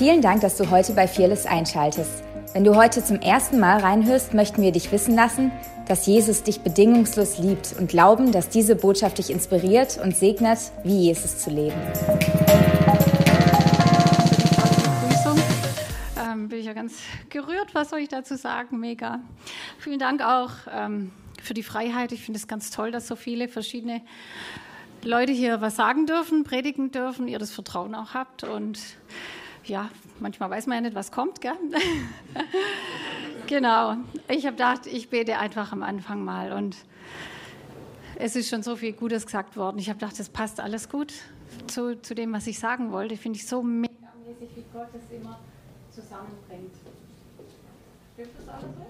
Vielen Dank, dass du heute bei Fearless einschaltest. Wenn du heute zum ersten Mal reinhörst, möchten wir dich wissen lassen, dass Jesus dich bedingungslos liebt und glauben, dass diese Botschaft dich inspiriert und segnet, wie Jesus zu leben. Ähm, bin ich ja ganz gerührt, was soll ich dazu sagen? Mega. Vielen Dank auch ähm, für die Freiheit. Ich finde es ganz toll, dass so viele verschiedene Leute hier was sagen dürfen, predigen dürfen, ihr das Vertrauen auch habt und ja, manchmal weiß man ja nicht, was kommt, gell? genau. Ich habe gedacht, ich bete einfach am Anfang mal und es ist schon so viel Gutes gesagt worden. Ich habe gedacht, das passt alles gut zu, zu dem, was ich sagen wollte. Finde ich so mega mäßig, wie Gott das immer zusammenbringt. Stimmt das alles so?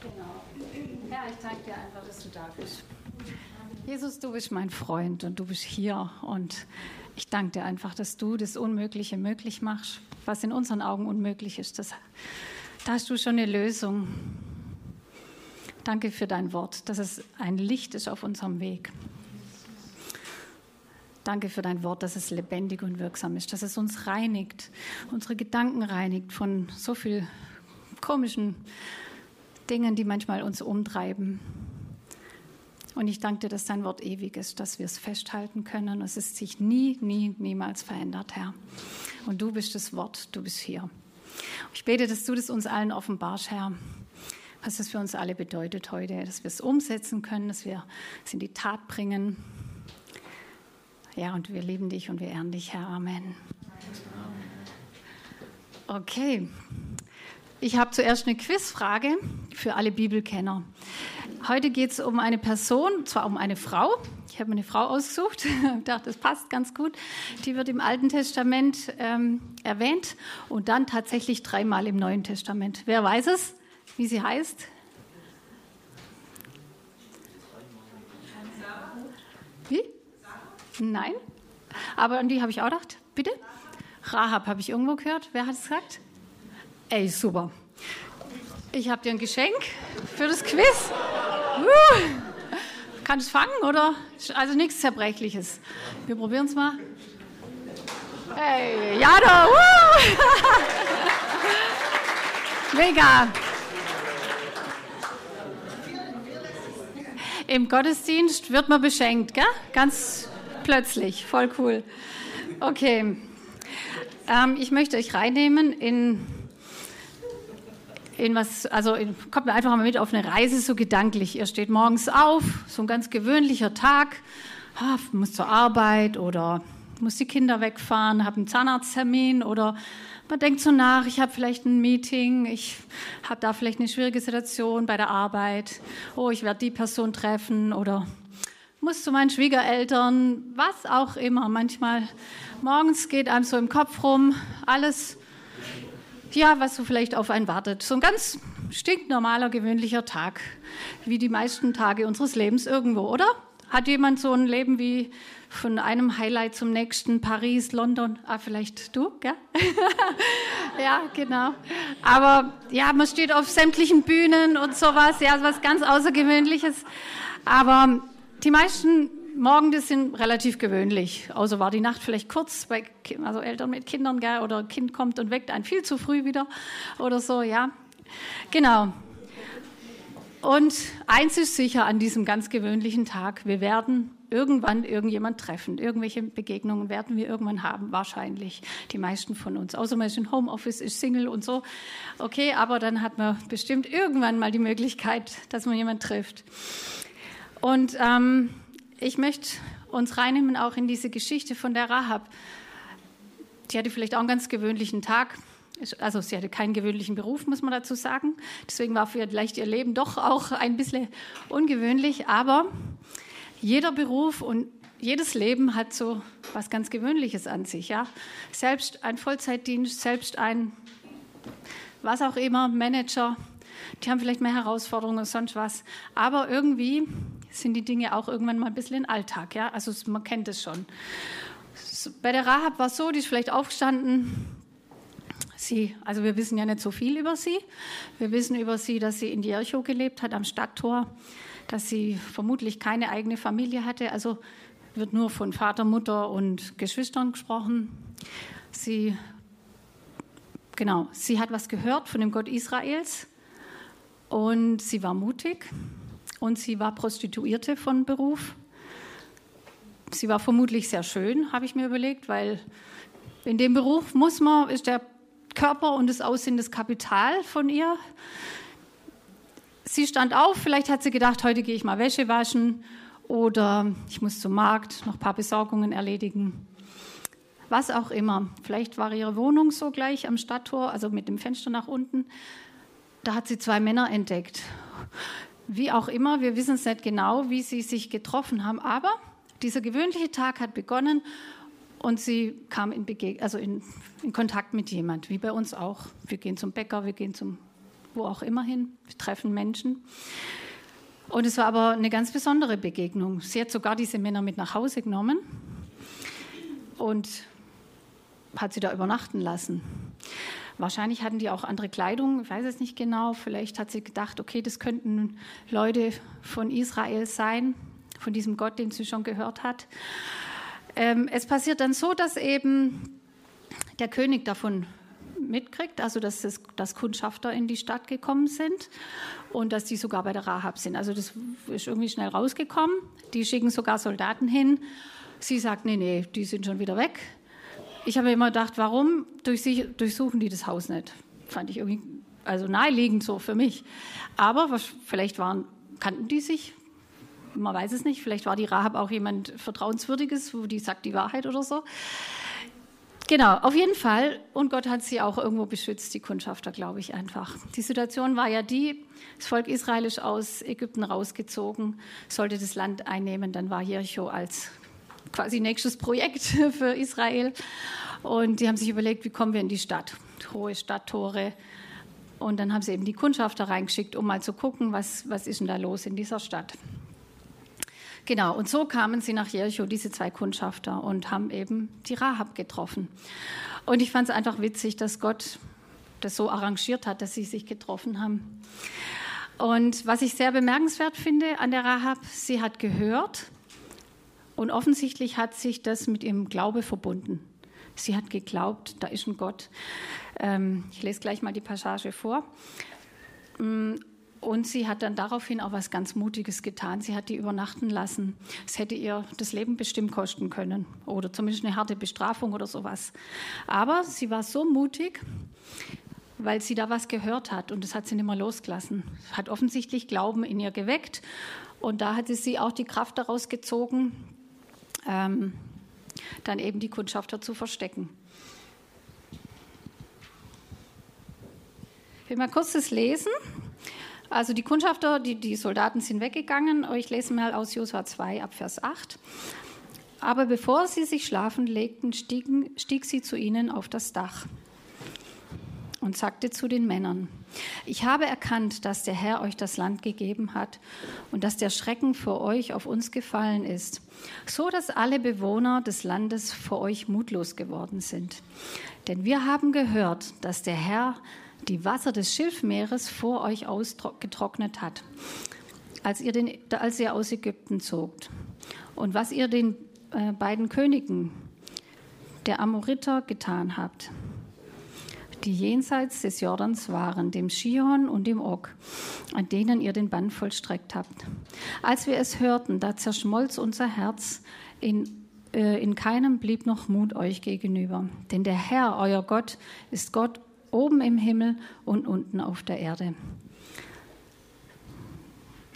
Genau. Ja, ich danke dir einfach, dass du da bist. Jesus, du bist mein Freund und du bist hier und ich danke dir einfach, dass du das Unmögliche möglich machst, was in unseren Augen unmöglich ist. Das, da hast du schon eine Lösung. Danke für dein Wort, dass es ein Licht ist auf unserem Weg. Danke für dein Wort, dass es lebendig und wirksam ist, dass es uns reinigt, unsere Gedanken reinigt von so viel komischen Dingen, die manchmal uns umtreiben. Und ich danke dir, dass dein Wort ewig ist, dass wir es festhalten können. Es ist sich nie, nie, niemals verändert, Herr. Und du bist das Wort, du bist hier. Ich bete, dass du das uns allen offenbarst, Herr, was das für uns alle bedeutet heute, dass wir es umsetzen können, dass wir es in die Tat bringen. Ja, und wir lieben dich und wir ehren dich, Herr. Amen. Okay. Ich habe zuerst eine Quizfrage für alle Bibelkenner. Heute geht es um eine Person, zwar um eine Frau. Ich habe mir eine Frau ausgesucht. Ich dachte, das passt ganz gut. Die wird im Alten Testament ähm, erwähnt und dann tatsächlich dreimal im Neuen Testament. Wer weiß es, wie sie heißt? Wie? Nein. Aber an die habe ich auch gedacht. Bitte? Rahab habe ich irgendwo gehört. Wer hat es gesagt? Ey, super. Ich habe dir ein Geschenk für das Quiz. Uh. Kann es fangen oder? Also nichts Zerbrechliches. Wir probieren es mal. Hey, ja da. Uh. Mega. Im Gottesdienst wird man beschenkt, gell? Ganz plötzlich. Voll cool. Okay. Ähm, ich möchte euch reinnehmen in in was, also in, kommt mir einfach mal mit auf eine Reise so gedanklich. Ihr steht morgens auf, so ein ganz gewöhnlicher Tag, ah, muss zur Arbeit oder muss die Kinder wegfahren, habe einen Zahnarzttermin oder man denkt so nach, ich habe vielleicht ein Meeting, ich habe da vielleicht eine schwierige Situation bei der Arbeit, oh, ich werde die Person treffen oder muss zu meinen Schwiegereltern, was auch immer. Manchmal morgens geht einem so im Kopf rum, alles ja, was so vielleicht auf einen wartet. So ein ganz stinknormaler, gewöhnlicher Tag, wie die meisten Tage unseres Lebens irgendwo, oder? Hat jemand so ein Leben wie von einem Highlight zum nächsten, Paris, London? Ah, vielleicht du, gell? ja, genau. Aber ja, man steht auf sämtlichen Bühnen und sowas, ja, was ganz Außergewöhnliches. Aber die meisten Morgen, das sind relativ gewöhnlich. Außer war die Nacht vielleicht kurz, bei also Eltern mit Kindern, gell, oder Kind kommt und weckt einen viel zu früh wieder oder so, ja. Genau. Und eins ist sicher an diesem ganz gewöhnlichen Tag, wir werden irgendwann irgendjemand treffen. Irgendwelche Begegnungen werden wir irgendwann haben, wahrscheinlich die meisten von uns. Außer man ist in Homeoffice, ist Single und so. Okay, aber dann hat man bestimmt irgendwann mal die Möglichkeit, dass man jemanden trifft. Und ähm, ich möchte uns reinnehmen auch in diese Geschichte von der Rahab. Die hatte vielleicht auch einen ganz gewöhnlichen Tag. Also sie hatte keinen gewöhnlichen Beruf, muss man dazu sagen. Deswegen war vielleicht ihr Leben doch auch ein bisschen ungewöhnlich. Aber jeder Beruf und jedes Leben hat so was ganz Gewöhnliches an sich. Ja? Selbst ein Vollzeitdienst, selbst ein was auch immer, Manager, die haben vielleicht mehr Herausforderungen oder sonst was. Aber irgendwie sind die Dinge auch irgendwann mal ein bisschen in Alltag. Ja? Also man kennt es schon. Bei der Rahab war es so, die ist vielleicht aufgestanden. Sie, also wir wissen ja nicht so viel über sie. Wir wissen über sie, dass sie in Jericho gelebt hat, am Stadttor, dass sie vermutlich keine eigene Familie hatte. Also wird nur von Vater, Mutter und Geschwistern gesprochen. Sie, genau, sie hat was gehört von dem Gott Israels und sie war mutig und sie war Prostituierte von Beruf. Sie war vermutlich sehr schön, habe ich mir überlegt, weil in dem Beruf muss man, ist der Körper und das Aussehen das Kapital von ihr. Sie stand auf, vielleicht hat sie gedacht, heute gehe ich mal Wäsche waschen oder ich muss zum Markt noch ein paar Besorgungen erledigen. Was auch immer. Vielleicht war ihre Wohnung so gleich am Stadttor, also mit dem Fenster nach unten. Da hat sie zwei Männer entdeckt. Wie auch immer, wir wissen es nicht genau, wie sie sich getroffen haben, aber dieser gewöhnliche Tag hat begonnen und sie kam in, Bege also in, in Kontakt mit jemand, wie bei uns auch. Wir gehen zum Bäcker, wir gehen zum wo auch immer hin, wir treffen Menschen. Und es war aber eine ganz besondere Begegnung. Sie hat sogar diese Männer mit nach Hause genommen und hat sie da übernachten lassen. Wahrscheinlich hatten die auch andere Kleidung, ich weiß es nicht genau. Vielleicht hat sie gedacht, okay, das könnten Leute von Israel sein, von diesem Gott, den sie schon gehört hat. Ähm, es passiert dann so, dass eben der König davon mitkriegt, also dass, das, dass Kundschafter in die Stadt gekommen sind und dass die sogar bei der Rahab sind. Also das ist irgendwie schnell rausgekommen. Die schicken sogar Soldaten hin. Sie sagt, nee, nee, die sind schon wieder weg. Ich habe immer gedacht, warum durchsuchen die das Haus nicht? Fand ich irgendwie also naheliegend so für mich. Aber was, vielleicht waren, kannten die sich, man weiß es nicht. Vielleicht war die Rahab auch jemand Vertrauenswürdiges, wo die sagt die Wahrheit oder so. Genau, auf jeden Fall. Und Gott hat sie auch irgendwo beschützt, die Kundschafter, glaube ich einfach. Die Situation war ja die, das Volk Israel ist aus Ägypten rausgezogen, sollte das Land einnehmen. Dann war Jericho als quasi nächstes Projekt für Israel. Und die haben sich überlegt, wie kommen wir in die Stadt? Hohe Stadttore. Und dann haben sie eben die Kundschafter reingeschickt, um mal zu gucken, was, was ist denn da los in dieser Stadt. Genau, und so kamen sie nach Jericho, diese zwei Kundschafter, und haben eben die Rahab getroffen. Und ich fand es einfach witzig, dass Gott das so arrangiert hat, dass sie sich getroffen haben. Und was ich sehr bemerkenswert finde an der Rahab, sie hat gehört und offensichtlich hat sich das mit ihrem Glaube verbunden. Sie hat geglaubt, da ist ein Gott. Ähm, ich lese gleich mal die Passage vor. Mm, und sie hat dann daraufhin auch was ganz Mutiges getan. Sie hat die übernachten lassen. Es hätte ihr das Leben bestimmt kosten können oder zumindest eine harte Bestrafung oder sowas. Aber sie war so mutig, weil sie da was gehört hat und das hat sie nicht mehr losgelassen. Hat offensichtlich Glauben in ihr geweckt und da hatte sie auch die Kraft daraus gezogen, ähm, dann eben die Kundschafter zu verstecken. Ich will mal kurz das lesen. Also die Kundschafter, die, die Soldaten sind weggegangen. Ich lese mal aus Josua 2 ab Vers 8. Aber bevor sie sich schlafen legten, stiegen, stieg sie zu ihnen auf das Dach und sagte zu den Männern, ich habe erkannt, dass der Herr euch das Land gegeben hat und dass der Schrecken vor euch auf uns gefallen ist, so dass alle Bewohner des Landes vor euch mutlos geworden sind. Denn wir haben gehört, dass der Herr die Wasser des Schilfmeeres vor euch ausgetrocknet hat, als ihr, den, als ihr aus Ägypten zogt. Und was ihr den äh, beiden Königen der Amoriter getan habt, die jenseits des Jordans waren, dem Schihon und dem Og, an denen ihr den Bann vollstreckt habt. Als wir es hörten, da zerschmolz unser Herz, in, äh, in keinem blieb noch Mut euch gegenüber. Denn der Herr, euer Gott, ist Gott oben im Himmel und unten auf der Erde.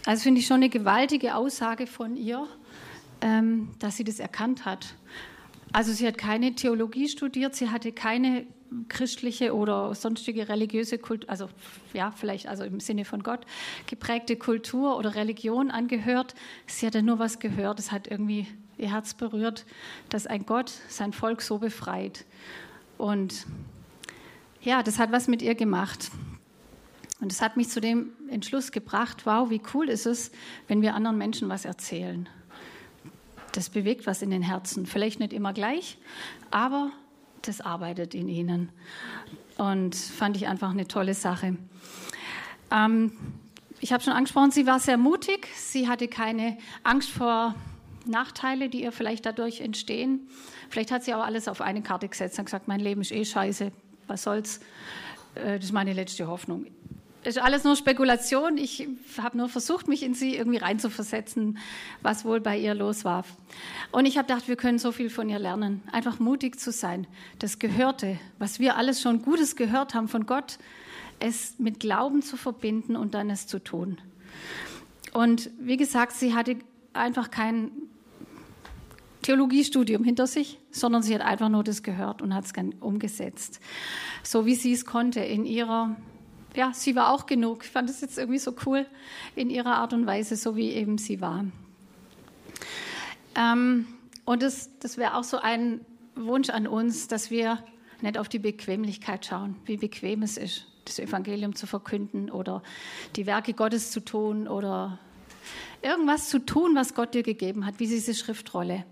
Also finde ich schon eine gewaltige Aussage von ihr, ähm, dass sie das erkannt hat. Also sie hat keine Theologie studiert, sie hatte keine christliche oder sonstige religiöse Kultur, also ja, vielleicht also im Sinne von Gott geprägte Kultur oder Religion angehört. Sie hatte nur was gehört, es hat irgendwie ihr Herz berührt, dass ein Gott sein Volk so befreit. Und ja, das hat was mit ihr gemacht. Und es hat mich zu dem Entschluss gebracht, wow, wie cool ist es, wenn wir anderen Menschen was erzählen. Das bewegt was in den Herzen. Vielleicht nicht immer gleich, aber das arbeitet in ihnen. Und fand ich einfach eine tolle Sache. Ähm, ich habe schon angesprochen, sie war sehr mutig. Sie hatte keine Angst vor Nachteile, die ihr vielleicht dadurch entstehen. Vielleicht hat sie auch alles auf eine Karte gesetzt und gesagt, mein Leben ist eh scheiße, was soll's. Äh, das ist meine letzte Hoffnung. Ist alles nur Spekulation. Ich habe nur versucht, mich in sie irgendwie reinzuversetzen, was wohl bei ihr los war. Und ich habe gedacht, wir können so viel von ihr lernen. Einfach mutig zu sein. Das Gehörte, was wir alles schon Gutes gehört haben von Gott, es mit Glauben zu verbinden und dann es zu tun. Und wie gesagt, sie hatte einfach kein Theologiestudium hinter sich, sondern sie hat einfach nur das gehört und hat es umgesetzt. So wie sie es konnte in ihrer, ja, sie war auch genug. Ich fand es jetzt irgendwie so cool in ihrer Art und Weise, so wie eben sie war. Ähm, und das, das wäre auch so ein Wunsch an uns, dass wir nicht auf die Bequemlichkeit schauen, wie bequem es ist, das Evangelium zu verkünden oder die Werke Gottes zu tun oder irgendwas zu tun, was Gott dir gegeben hat, wie diese Schriftrolle.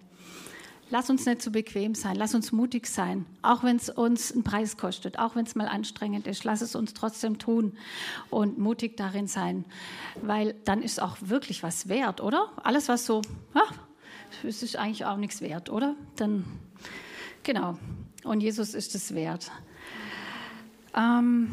Lass uns nicht zu bequem sein, lass uns mutig sein, auch wenn es uns einen Preis kostet, auch wenn es mal anstrengend ist, lass es uns trotzdem tun und mutig darin sein, weil dann ist auch wirklich was wert, oder? Alles, was so, ach, es ist eigentlich auch nichts wert, oder? Dann, genau, und Jesus ist es wert. Ähm,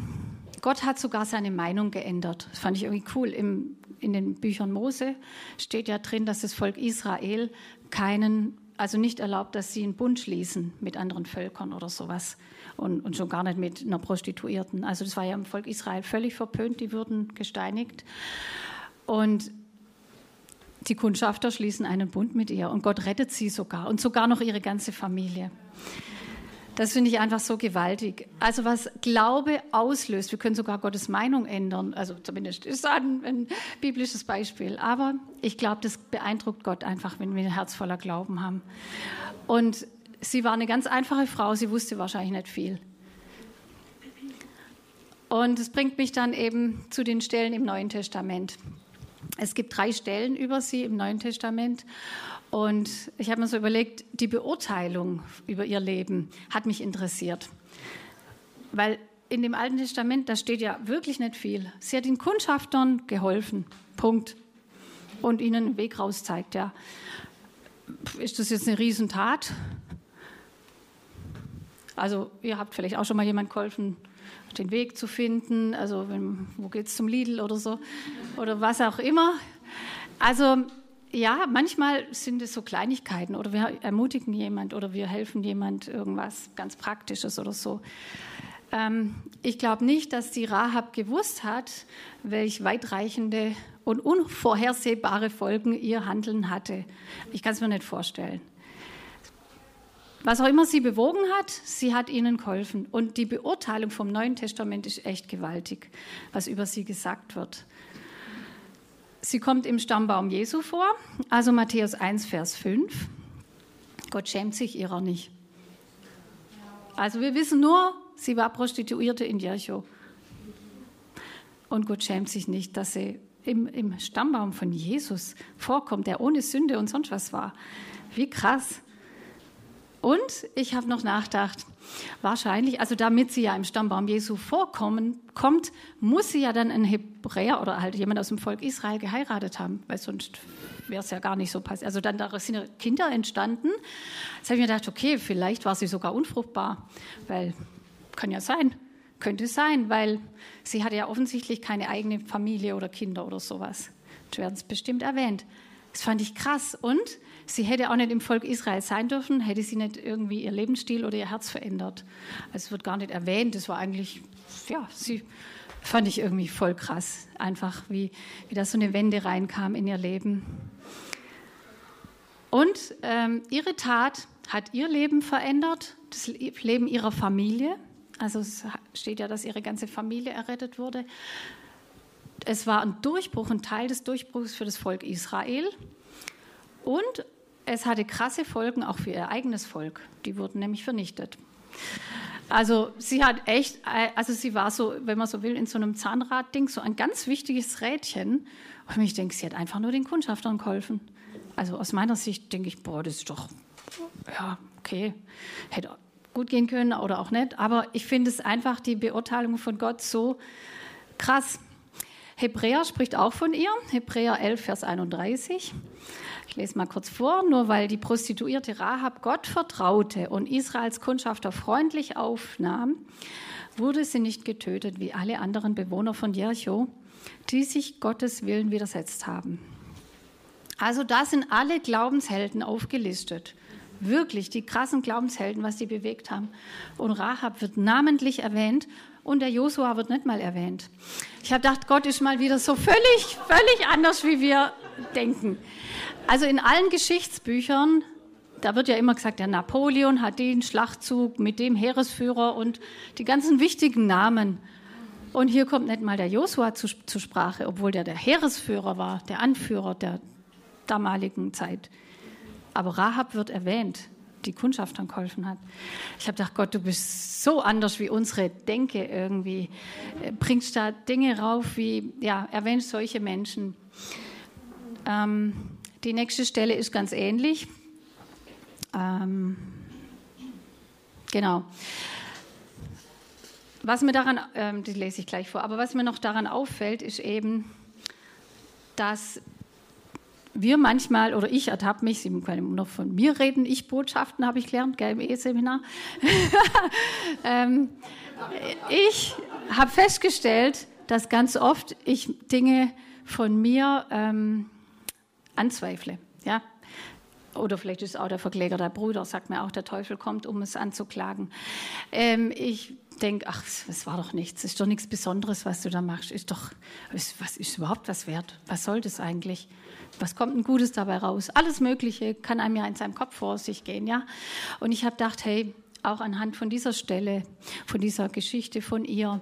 Gott hat sogar seine Meinung geändert. Das fand ich irgendwie cool. Im, in den Büchern Mose steht ja drin, dass das Volk Israel keinen also nicht erlaubt, dass sie einen Bund schließen mit anderen Völkern oder sowas und, und schon gar nicht mit einer Prostituierten. Also das war ja im Volk Israel völlig verpönt, die wurden gesteinigt. Und die Kundschafter schließen einen Bund mit ihr und Gott rettet sie sogar und sogar noch ihre ganze Familie. Das finde ich einfach so gewaltig. Also was Glaube auslöst, wir können sogar Gottes Meinung ändern, also zumindest ist ein, ein biblisches Beispiel. Aber ich glaube, das beeindruckt Gott einfach, wenn wir ein Herz voller Glauben haben. Und sie war eine ganz einfache Frau, sie wusste wahrscheinlich nicht viel. Und es bringt mich dann eben zu den Stellen im Neuen Testament. Es gibt drei Stellen über sie im Neuen Testament. Und ich habe mir so überlegt, die Beurteilung über ihr Leben hat mich interessiert. Weil in dem Alten Testament, da steht ja wirklich nicht viel. Sie hat den Kundschaftern geholfen. Punkt. Und ihnen einen Weg raus zeigt, ja. Ist das jetzt eine Riesentat? Also, ihr habt vielleicht auch schon mal jemand geholfen, den Weg zu finden. Also, wenn, wo geht's zum Lidl oder so? Oder was auch immer. Also, ja, manchmal sind es so Kleinigkeiten oder wir ermutigen jemand oder wir helfen jemand irgendwas ganz Praktisches oder so. Ähm, ich glaube nicht, dass die Rahab gewusst hat, welch weitreichende und unvorhersehbare Folgen ihr Handeln hatte. Ich kann es mir nicht vorstellen. Was auch immer sie bewogen hat, sie hat ihnen geholfen. Und die Beurteilung vom Neuen Testament ist echt gewaltig, was über sie gesagt wird. Sie kommt im Stammbaum Jesu vor, also Matthäus 1, Vers 5. Gott schämt sich ihrer nicht. Also wir wissen nur, sie war Prostituierte in Jericho. Und Gott schämt sich nicht, dass sie im, im Stammbaum von Jesus vorkommt, der ohne Sünde und sonst was war. Wie krass. Und ich habe noch nachgedacht, wahrscheinlich, also damit sie ja im Stammbaum Jesu vorkommen, kommt, muss sie ja dann ein Hebräer oder halt jemand aus dem Volk Israel geheiratet haben, weil sonst wäre es ja gar nicht so passiert. Also dann daraus sind Kinder entstanden. Jetzt habe ich mir gedacht, okay, vielleicht war sie sogar unfruchtbar, weil kann ja sein, könnte sein, weil sie hatte ja offensichtlich keine eigene Familie oder Kinder oder sowas. Das werden es bestimmt erwähnt. Das fand ich krass. Und sie hätte auch nicht im Volk Israel sein dürfen, hätte sie nicht irgendwie ihr Lebensstil oder ihr Herz verändert. Also es wird gar nicht erwähnt. Das war eigentlich, ja, sie fand ich irgendwie voll krass. Einfach, wie, wie da so eine Wende reinkam in ihr Leben. Und ähm, ihre Tat hat ihr Leben verändert, das Leben ihrer Familie. Also es steht ja, dass ihre ganze Familie errettet wurde. Es war ein Durchbruch, ein Teil des Durchbruchs für das Volk Israel. Und es hatte krasse Folgen auch für ihr eigenes Volk. Die wurden nämlich vernichtet. Also sie hat echt, also sie war so, wenn man so will, in so einem Zahnradding, so ein ganz wichtiges Rädchen. Und ich denke, sie hat einfach nur den Kundschaftern geholfen. Also aus meiner Sicht denke ich, boah, das ist doch, ja, okay, hätte gut gehen können oder auch nicht. Aber ich finde es einfach die Beurteilung von Gott so krass. Hebräer spricht auch von ihr, Hebräer 11, Vers 31. Ich lese mal kurz vor. Nur weil die Prostituierte Rahab Gott vertraute und Israels Kundschafter freundlich aufnahm, wurde sie nicht getötet wie alle anderen Bewohner von Jericho, die sich Gottes Willen widersetzt haben. Also da sind alle Glaubenshelden aufgelistet. Wirklich die krassen Glaubenshelden, was die bewegt haben. Und Rahab wird namentlich erwähnt und der Josua wird nicht mal erwähnt. Ich habe gedacht, Gott ist mal wieder so völlig, völlig anders, wie wir denken. Also in allen Geschichtsbüchern, da wird ja immer gesagt, der Napoleon hat den Schlachtzug mit dem Heeresführer und die ganzen wichtigen Namen. Und hier kommt nicht mal der Josua zu, zur Sprache, obwohl der der Heeresführer war, der Anführer der damaligen Zeit. Aber Rahab wird erwähnt, die Kundschaftern geholfen hat. Ich habe gedacht, Gott, du bist so anders wie unsere Denke irgendwie. Äh, bringst da Dinge rauf, wie, ja, erwähnst solche Menschen. Ähm, die nächste Stelle ist ganz ähnlich. Ähm, genau. Was mir daran, ähm, die lese ich gleich vor, aber was mir noch daran auffällt, ist eben, dass wir manchmal, oder ich ertappe mich, Sie können nur von mir reden, ich Botschaften habe ich gelernt, gell, im E-Seminar. ähm, ich habe festgestellt, dass ganz oft ich Dinge von mir ähm, anzweifle. Ja? Oder vielleicht ist auch der Verkläger der Bruder, sagt mir auch, der Teufel kommt, um es anzuklagen. Ähm, ich denke, ach, es war doch nichts, ist doch nichts Besonderes, was du da machst. Ist doch, was ist überhaupt was wert? Was soll das eigentlich? Was kommt ein Gutes dabei raus? Alles Mögliche kann einem ja in seinem Kopf vor sich gehen, ja. Und ich habe gedacht, hey, auch anhand von dieser Stelle, von dieser Geschichte von ihr,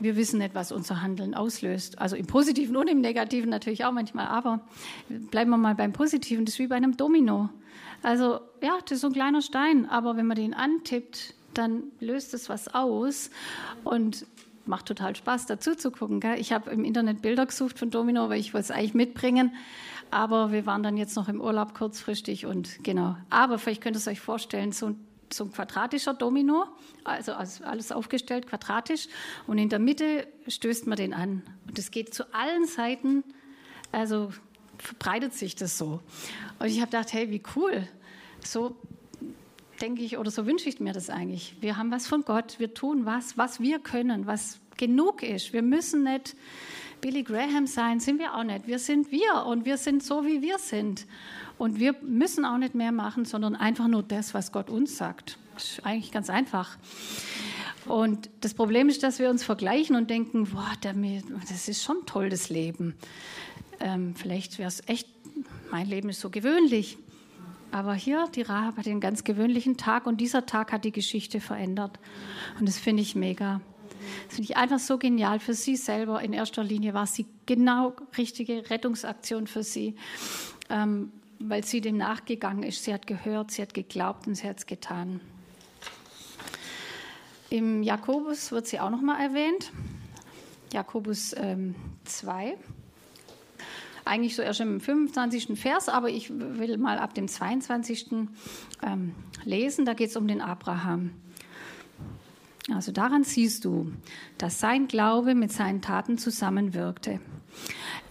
wir wissen nicht, was unser Handeln auslöst. Also im Positiven und im Negativen natürlich auch manchmal, aber bleiben wir mal beim Positiven. Das ist wie bei einem Domino. Also ja, das ist so ein kleiner Stein, aber wenn man den antippt, dann löst es was aus und macht total Spaß, dazu zu gucken. Gell? Ich habe im Internet Bilder gesucht von Domino, weil ich wollte es eigentlich mitbringen. Aber wir waren dann jetzt noch im Urlaub kurzfristig und genau. Aber vielleicht könnt ihr es euch vorstellen, so ein so ein quadratischer Domino, also alles aufgestellt quadratisch und in der Mitte stößt man den an. Und es geht zu allen Seiten, also verbreitet sich das so. Und ich habe gedacht, hey, wie cool. So denke ich oder so wünsche ich mir das eigentlich. Wir haben was von Gott, wir tun was, was wir können, was genug ist. Wir müssen nicht Billy Graham sein, sind wir auch nicht. Wir sind wir und wir sind so, wie wir sind. Und wir müssen auch nicht mehr machen, sondern einfach nur das, was Gott uns sagt. Das ist eigentlich ganz einfach. Und das Problem ist, dass wir uns vergleichen und denken, boah, das ist schon toll, das Leben. Ähm, vielleicht wäre es echt, mein Leben ist so gewöhnlich. Aber hier, die Rahab hat einen ganz gewöhnlichen Tag und dieser Tag hat die Geschichte verändert. Und das finde ich mega. Das finde ich einfach so genial für sie selber. In erster Linie war sie genau richtige Rettungsaktion für sie. Ähm, weil sie dem nachgegangen ist. Sie hat gehört, sie hat geglaubt und sie hat es getan. Im Jakobus wird sie auch noch mal erwähnt. Jakobus ähm, 2. Eigentlich so erst im 25. Vers, aber ich will mal ab dem 22. Ähm, lesen. Da geht es um den Abraham. Also daran siehst du, dass sein Glaube mit seinen Taten zusammenwirkte.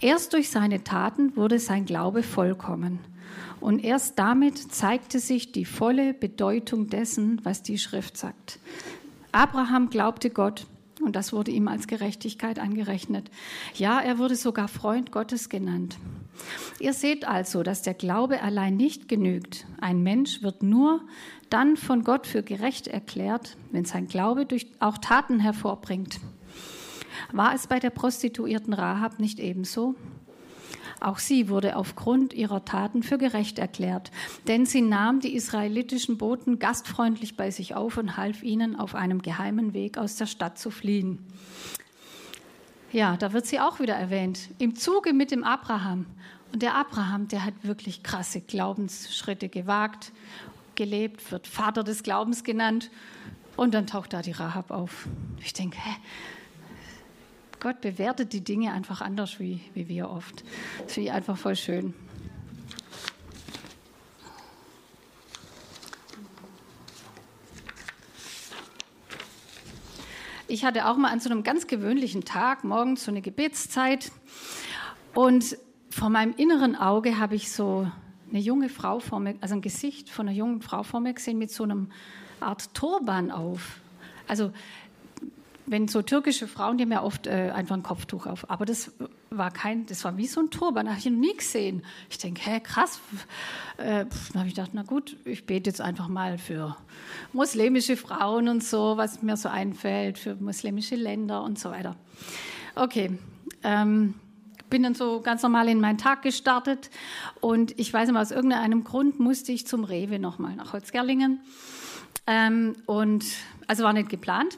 Erst durch seine Taten wurde sein Glaube vollkommen. Und erst damit zeigte sich die volle Bedeutung dessen, was die Schrift sagt. Abraham glaubte Gott und das wurde ihm als Gerechtigkeit angerechnet. Ja, er wurde sogar Freund Gottes genannt. Ihr seht also, dass der Glaube allein nicht genügt. Ein Mensch wird nur dann von Gott für gerecht erklärt, wenn sein Glaube durch auch Taten hervorbringt. War es bei der Prostituierten Rahab nicht ebenso? Auch sie wurde aufgrund ihrer Taten für gerecht erklärt, denn sie nahm die israelitischen Boten gastfreundlich bei sich auf und half ihnen auf einem geheimen Weg aus der Stadt zu fliehen. Ja, da wird sie auch wieder erwähnt, im Zuge mit dem Abraham. Und der Abraham, der hat wirklich krasse Glaubensschritte gewagt, gelebt, wird Vater des Glaubens genannt. Und dann taucht da die Rahab auf. Ich denke, hä, Gott bewertet die Dinge einfach anders wie, wie wir oft. Das finde ich einfach voll schön. Ich hatte auch mal an so einem ganz gewöhnlichen Tag morgens so eine Gebetszeit und vor meinem inneren Auge habe ich so eine junge Frau vor mir, also ein Gesicht von einer jungen Frau vor mir gesehen mit so einem Art Turban auf. Also wenn so türkische Frauen, die haben ja oft äh, einfach ein Kopftuch auf. Aber das war kein, das war wie so ein Turban, habe ich noch nie gesehen. Ich denke, hä, krass. Äh, dann habe ich gedacht, na gut, ich bete jetzt einfach mal für muslimische Frauen und so, was mir so einfällt, für muslimische Länder und so weiter. Okay. Ähm, bin dann so ganz normal in meinen Tag gestartet und ich weiß nicht, aus irgendeinem Grund musste ich zum Rewe nochmal nach Holzgerlingen. Ähm, und also war nicht geplant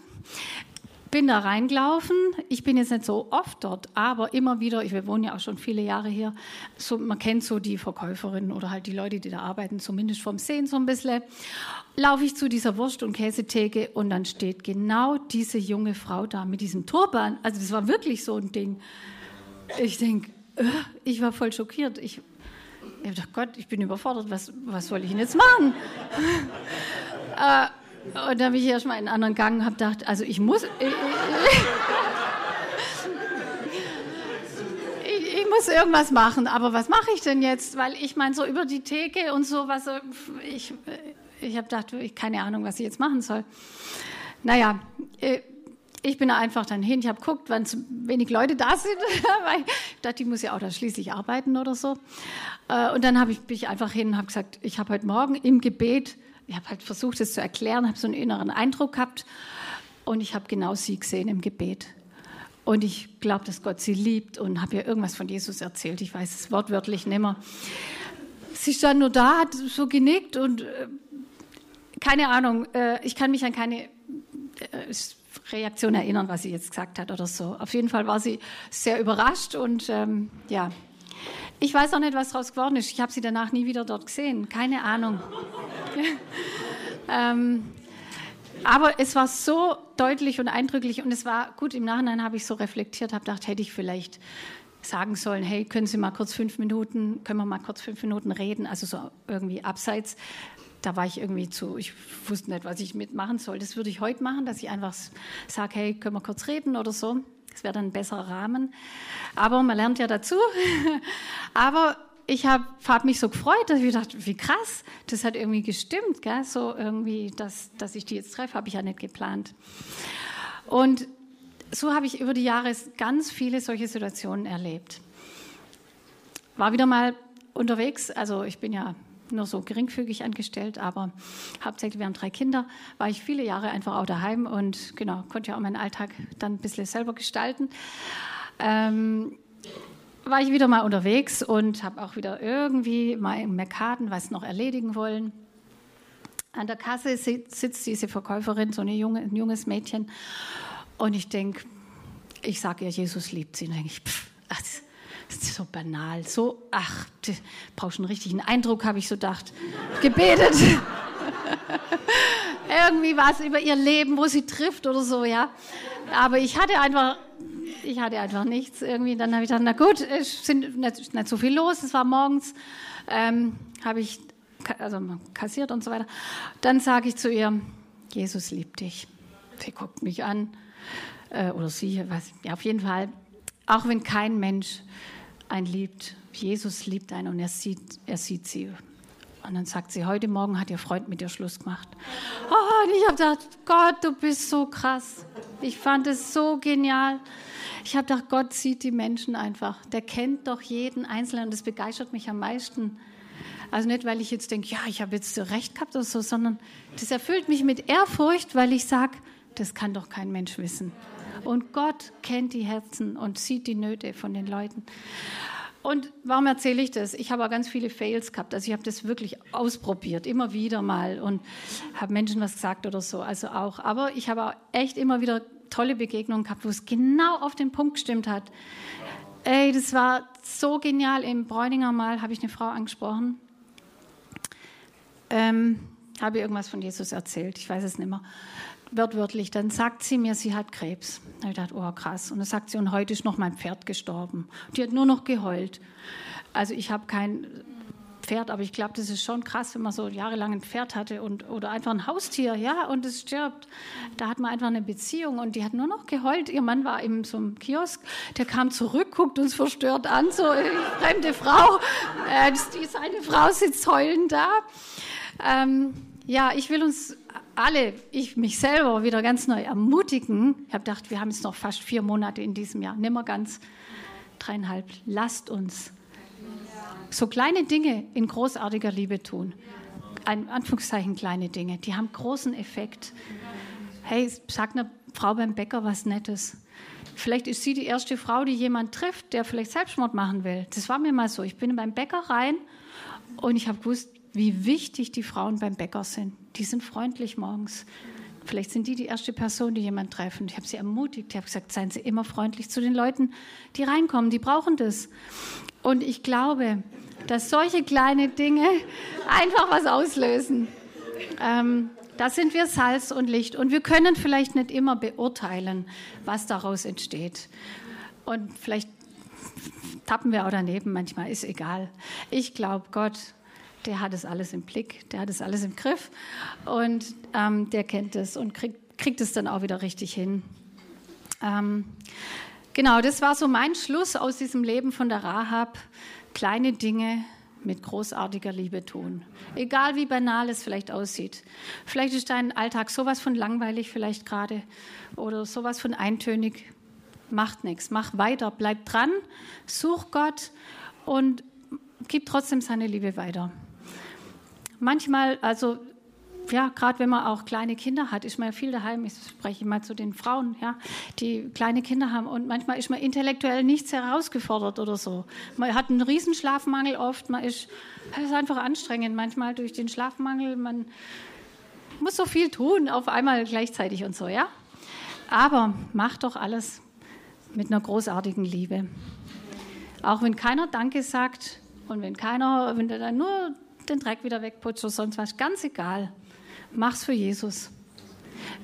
bin da reingelaufen. Ich bin jetzt nicht so oft dort, aber immer wieder, ich, wir wohnen ja auch schon viele Jahre hier, so, man kennt so die Verkäuferinnen oder halt die Leute, die da arbeiten, zumindest vom Sehen so ein bisschen. Laufe ich zu dieser Wurst- und Käsetheke und dann steht genau diese junge Frau da mit diesem Turban. Also das war wirklich so ein Ding. Ich denke, äh, ich war voll schockiert. Ich, ich dachte, Gott, ich bin überfordert, was, was soll ich denn jetzt machen? äh, und da habe ich erstmal einen anderen Gang und habe gedacht, also ich muss. Ich, ich, ich, muss irgendwas machen, aber was mache ich denn jetzt? Weil ich meine, so über die Theke und so, was ich, ich habe gedacht, ich keine Ahnung, was ich jetzt machen soll. Naja, äh, ich bin einfach dann hin, ich habe geguckt, wann wenig Leute da sind, weil ich dachte, die muss ja auch da schließlich arbeiten oder so. Äh, und dann ich, bin ich einfach hin und habe gesagt, ich habe heute Morgen im Gebet ich habe halt versucht, es zu erklären, habe so einen inneren Eindruck gehabt und ich habe genau sie gesehen im Gebet. Und ich glaube, dass Gott sie liebt und habe ihr irgendwas von Jesus erzählt. Ich weiß es wortwörtlich nicht mehr. Sie stand nur da, hat so genickt und äh, keine Ahnung, äh, ich kann mich an keine Reaktion erinnern, was sie jetzt gesagt hat oder so. Auf jeden Fall war sie sehr überrascht und ähm, ja, ich weiß auch nicht, was daraus geworden ist. Ich habe sie danach nie wieder dort gesehen. Keine Ahnung. ähm, aber es war so deutlich und eindrücklich und es war gut. Im Nachhinein habe ich so reflektiert, habe gedacht, hätte ich vielleicht sagen sollen, hey, können Sie mal kurz fünf Minuten, können wir mal kurz fünf Minuten reden, also so irgendwie abseits. Da war ich irgendwie zu, ich wusste nicht, was ich mitmachen soll. Das würde ich heute machen, dass ich einfach sage, hey, können wir kurz reden oder so. Das wäre dann ein besserer Rahmen. Aber man lernt ja dazu. Aber ich habe hab mich so gefreut, dass ich dachte, wie krass, das hat irgendwie gestimmt, gell? so irgendwie, dass, dass ich die jetzt treffe, habe ich ja nicht geplant. Und so habe ich über die Jahre ganz viele solche Situationen erlebt. War wieder mal unterwegs, also ich bin ja nur so geringfügig angestellt, aber hauptsächlich, wir haben drei Kinder, war ich viele Jahre einfach auch daheim und genau, konnte ja auch meinen Alltag dann ein bisschen selber gestalten. Ähm, war ich wieder mal unterwegs und habe auch wieder irgendwie mal im Mercaden was noch erledigen wollen. An der Kasse sitzt diese Verkäuferin, so eine junge, ein junges Mädchen, und ich denke, ich sage ihr, Jesus liebt sie. Und dann denke ich, pff, so banal, so, ach, brauchst einen richtigen Eindruck, habe ich so gedacht. Gebetet. Irgendwie was über ihr Leben, wo sie trifft oder so, ja. Aber ich hatte einfach, ich hatte einfach nichts irgendwie. Dann habe ich gedacht, na gut, es sind nicht, nicht so viel los. Es war morgens, ähm, habe ich also kassiert und so weiter. Dann sage ich zu ihr, Jesus liebt dich. Sie guckt mich an äh, oder sie, was, ja auf jeden Fall. Auch wenn kein Mensch einen liebt. Jesus liebt einen und er sieht, er sieht sie. Und dann sagt sie, heute Morgen hat ihr Freund mit dir Schluss gemacht. Oh, und ich habe gedacht, Gott, du bist so krass. Ich fand es so genial. Ich habe gedacht, Gott sieht die Menschen einfach. Der kennt doch jeden Einzelnen und das begeistert mich am meisten. Also nicht, weil ich jetzt denke, ja, ich habe jetzt recht gehabt oder so, sondern das erfüllt mich mit Ehrfurcht, weil ich sage, das kann doch kein Mensch wissen. Und Gott kennt die Herzen und sieht die Nöte von den Leuten. Und warum erzähle ich das? Ich habe auch ganz viele Fails gehabt. Also ich habe das wirklich ausprobiert, immer wieder mal und habe Menschen was gesagt oder so. Also auch. Aber ich habe auch echt immer wieder tolle Begegnungen gehabt, wo es genau auf den Punkt gestimmt hat. Ey, das war so genial. Im Bräuninger mal habe ich eine Frau angesprochen. Ähm, habe irgendwas von Jesus erzählt. Ich weiß es nicht mehr wortwörtlich, dann sagt sie mir, sie hat Krebs. Da ich dachte, oh krass. Und dann sagt sie, und heute ist noch mein Pferd gestorben. Die hat nur noch geheult. Also ich habe kein, Pferd, aber ich glaube, das ist schon krass, wenn man so jahrelang ein Pferd hatte und, oder einfach ein Haustier, ja, und es stirbt. Da hat man einfach eine Beziehung und die hat nur noch geheult. Ihr Mann war in so einem Kiosk, der kam zurück, guckt uns verstört an, so eine fremde Frau. Äh, die, seine Frau sitzt heulend da. Ähm, ja, ich will uns alle, ich mich selber wieder ganz neu ermutigen. Ich habe gedacht, wir haben jetzt noch fast vier Monate in diesem Jahr, nimmer ganz dreieinhalb. Lasst uns so kleine Dinge in großartiger Liebe tun. Ein Anführungszeichen kleine Dinge, die haben großen Effekt. Hey, sag einer Frau beim Bäcker was Nettes. Vielleicht ist sie die erste Frau, die jemand trifft, der vielleicht Selbstmord machen will. Das war mir mal so. Ich bin beim Bäcker rein und ich habe gewusst, wie wichtig die Frauen beim Bäcker sind. Die sind freundlich morgens. Vielleicht sind die die erste Person, die jemand treffen. Ich habe sie ermutigt. Ich habe gesagt, seien Sie immer freundlich zu den Leuten, die reinkommen. Die brauchen das. Und ich glaube, dass solche kleine Dinge einfach was auslösen. Ähm, da sind wir Salz und Licht. Und wir können vielleicht nicht immer beurteilen, was daraus entsteht. Und vielleicht tappen wir auch daneben manchmal, ist egal. Ich glaube, Gott, der hat es alles im Blick, der hat es alles im Griff und ähm, der kennt es und kriegt, kriegt es dann auch wieder richtig hin. Ähm, Genau, das war so mein Schluss aus diesem Leben von der Rahab. Kleine Dinge mit großartiger Liebe tun. Egal wie banal es vielleicht aussieht. Vielleicht ist dein Alltag sowas von langweilig vielleicht gerade oder sowas von eintönig. Macht nichts. Mach weiter, bleib dran, such Gott und gib trotzdem seine Liebe weiter. Manchmal, also ja, gerade wenn man auch kleine Kinder hat, ist man viel daheim. Ich spreche mal zu den Frauen, ja, die kleine Kinder haben. Und manchmal ist man intellektuell nichts herausgefordert oder so. Man hat einen riesen Schlafmangel oft. Man ist, ist einfach anstrengend manchmal durch den Schlafmangel. Man muss so viel tun auf einmal gleichzeitig und so, ja. Aber mach doch alles mit einer großartigen Liebe. Auch wenn keiner Danke sagt und wenn keiner, wenn der dann nur den Dreck wieder wegputzt oder sonst was, ganz egal. Mach's für Jesus.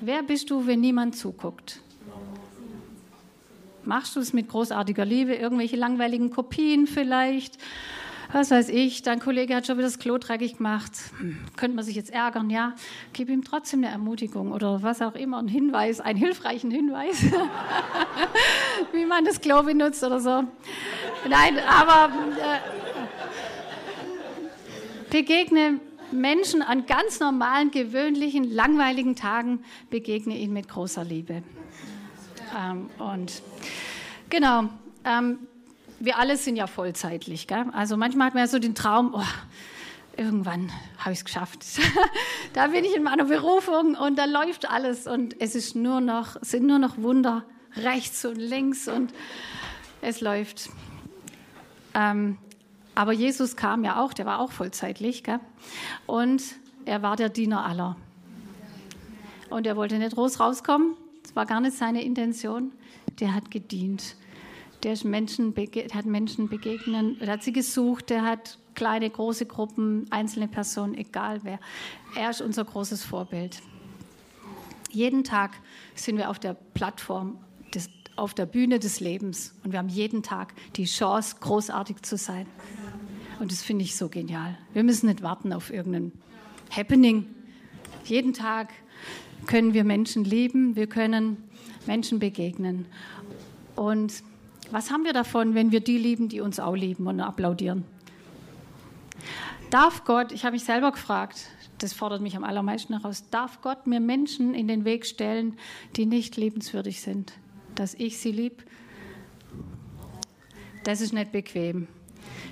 Wer bist du, wenn niemand zuguckt? Machst du es mit großartiger Liebe, irgendwelche langweiligen Kopien vielleicht? Was weiß ich, dein Kollege hat schon wieder das Klo dreckig gemacht. Hm, könnte man sich jetzt ärgern, ja? Gib ihm trotzdem eine Ermutigung oder was auch immer, einen Hinweis, einen hilfreichen Hinweis, wie man das Klo benutzt oder so. Nein, aber äh, begegne Menschen an ganz normalen, gewöhnlichen, langweiligen Tagen begegne ihnen mit großer Liebe. Ähm, und genau, ähm, wir alle sind ja vollzeitlich. Gell? Also manchmal hat man ja so den Traum, oh, irgendwann habe ich es geschafft. da bin ich in meiner Berufung und da läuft alles und es ist nur noch, sind nur noch Wunder rechts und links und es läuft. Ähm, aber Jesus kam ja auch, der war auch vollzeitlich, gell? und er war der Diener aller. Und er wollte nicht groß rauskommen, das war gar nicht seine Intention. Der hat gedient. Der Menschen, hat Menschen begegnen, der hat sie gesucht, der hat kleine, große Gruppen, einzelne Personen, egal wer. Er ist unser großes Vorbild. Jeden Tag sind wir auf der Plattform, auf der Bühne des Lebens und wir haben jeden Tag die Chance, großartig zu sein. Und das finde ich so genial. Wir müssen nicht warten auf irgendein Happening. Jeden Tag können wir Menschen lieben, wir können Menschen begegnen. Und was haben wir davon, wenn wir die lieben, die uns auch lieben und applaudieren? Darf Gott, ich habe mich selber gefragt, das fordert mich am allermeisten heraus, darf Gott mir Menschen in den Weg stellen, die nicht liebenswürdig sind, dass ich sie lieb? Das ist nicht bequem.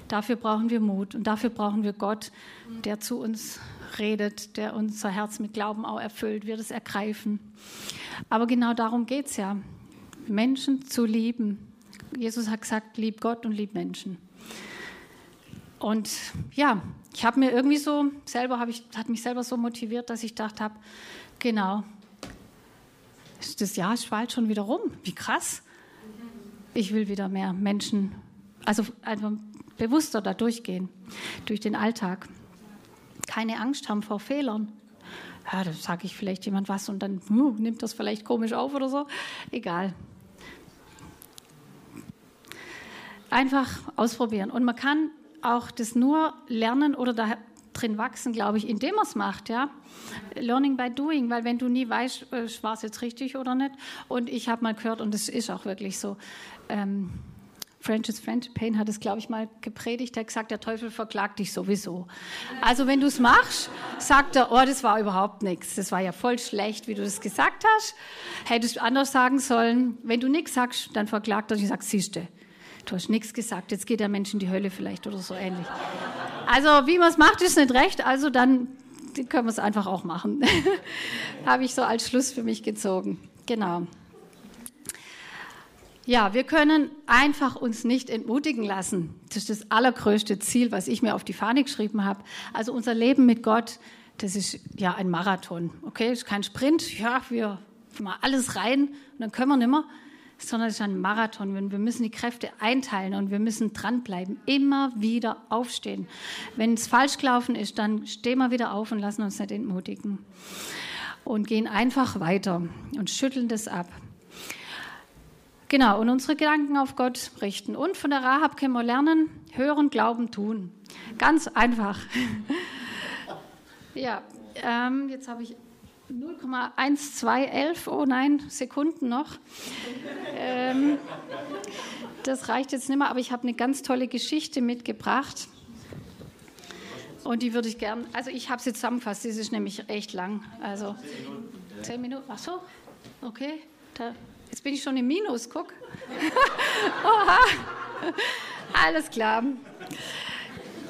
Dafür brauchen wir Mut und dafür brauchen wir Gott, der zu uns redet, der unser Herz mit Glauben auch erfüllt, wir das ergreifen. Aber genau darum geht es ja, Menschen zu lieben. Jesus hat gesagt, lieb Gott und lieb Menschen. Und ja, ich habe mir irgendwie so selber, habe ich, hat mich selber so motiviert, dass ich gedacht habe, genau, das Jahr bald schon wieder rum. Wie krass. Ich will wieder mehr Menschen, also einfach bewusster da durchgehen, durch den Alltag. Keine Angst haben vor Fehlern. Ja, da sage ich vielleicht jemand was und dann uh, nimmt das vielleicht komisch auf oder so. Egal. Einfach ausprobieren. Und man kann auch das nur lernen oder da drin wachsen, glaube ich, indem man es macht, ja. Learning by doing, weil wenn du nie weißt, äh, war es jetzt richtig oder nicht. Und ich habe mal gehört, und das ist auch wirklich so, ähm, Francis Payne hat es, glaube ich, mal gepredigt. Er hat gesagt, der Teufel verklagt dich sowieso. Also wenn du es machst, sagt er, oh, das war überhaupt nichts. Das war ja voll schlecht, wie du das gesagt hast. Hättest du anders sagen sollen. Wenn du nichts sagst, dann verklagt er dich und sagt, siehste, du hast nichts gesagt, jetzt geht der Mensch in die Hölle vielleicht oder so ähnlich. Also wie man es macht, ist nicht recht, also dann können wir es einfach auch machen. Habe ich so als Schluss für mich gezogen. Genau. Ja, wir können einfach uns nicht entmutigen lassen. Das ist das allergrößte Ziel, was ich mir auf die Fahne geschrieben habe. Also unser Leben mit Gott, das ist ja ein Marathon. Okay, das ist kein Sprint. Ja, wir mal alles rein und dann können wir nicht mehr sondern es ist ein Marathon. Wir müssen die Kräfte einteilen und wir müssen dranbleiben, immer wieder aufstehen. Wenn es falsch gelaufen ist, dann stehen wir wieder auf und lassen uns nicht entmutigen. Und gehen einfach weiter und schütteln das ab. Genau, und unsere Gedanken auf Gott richten. Und von der Rahab können wir lernen, hören, glauben, tun. Ganz einfach. ja, ähm, jetzt habe ich 0,1211, oh nein, Sekunden noch. Ähm, das reicht jetzt nicht mehr, aber ich habe eine ganz tolle Geschichte mitgebracht. Und die würde ich gern, also ich habe sie zusammenfasst, die ist nämlich echt lang. Also zehn Minuten, ach so, okay. Da, jetzt bin ich schon im Minus, guck. Oha, alles klar.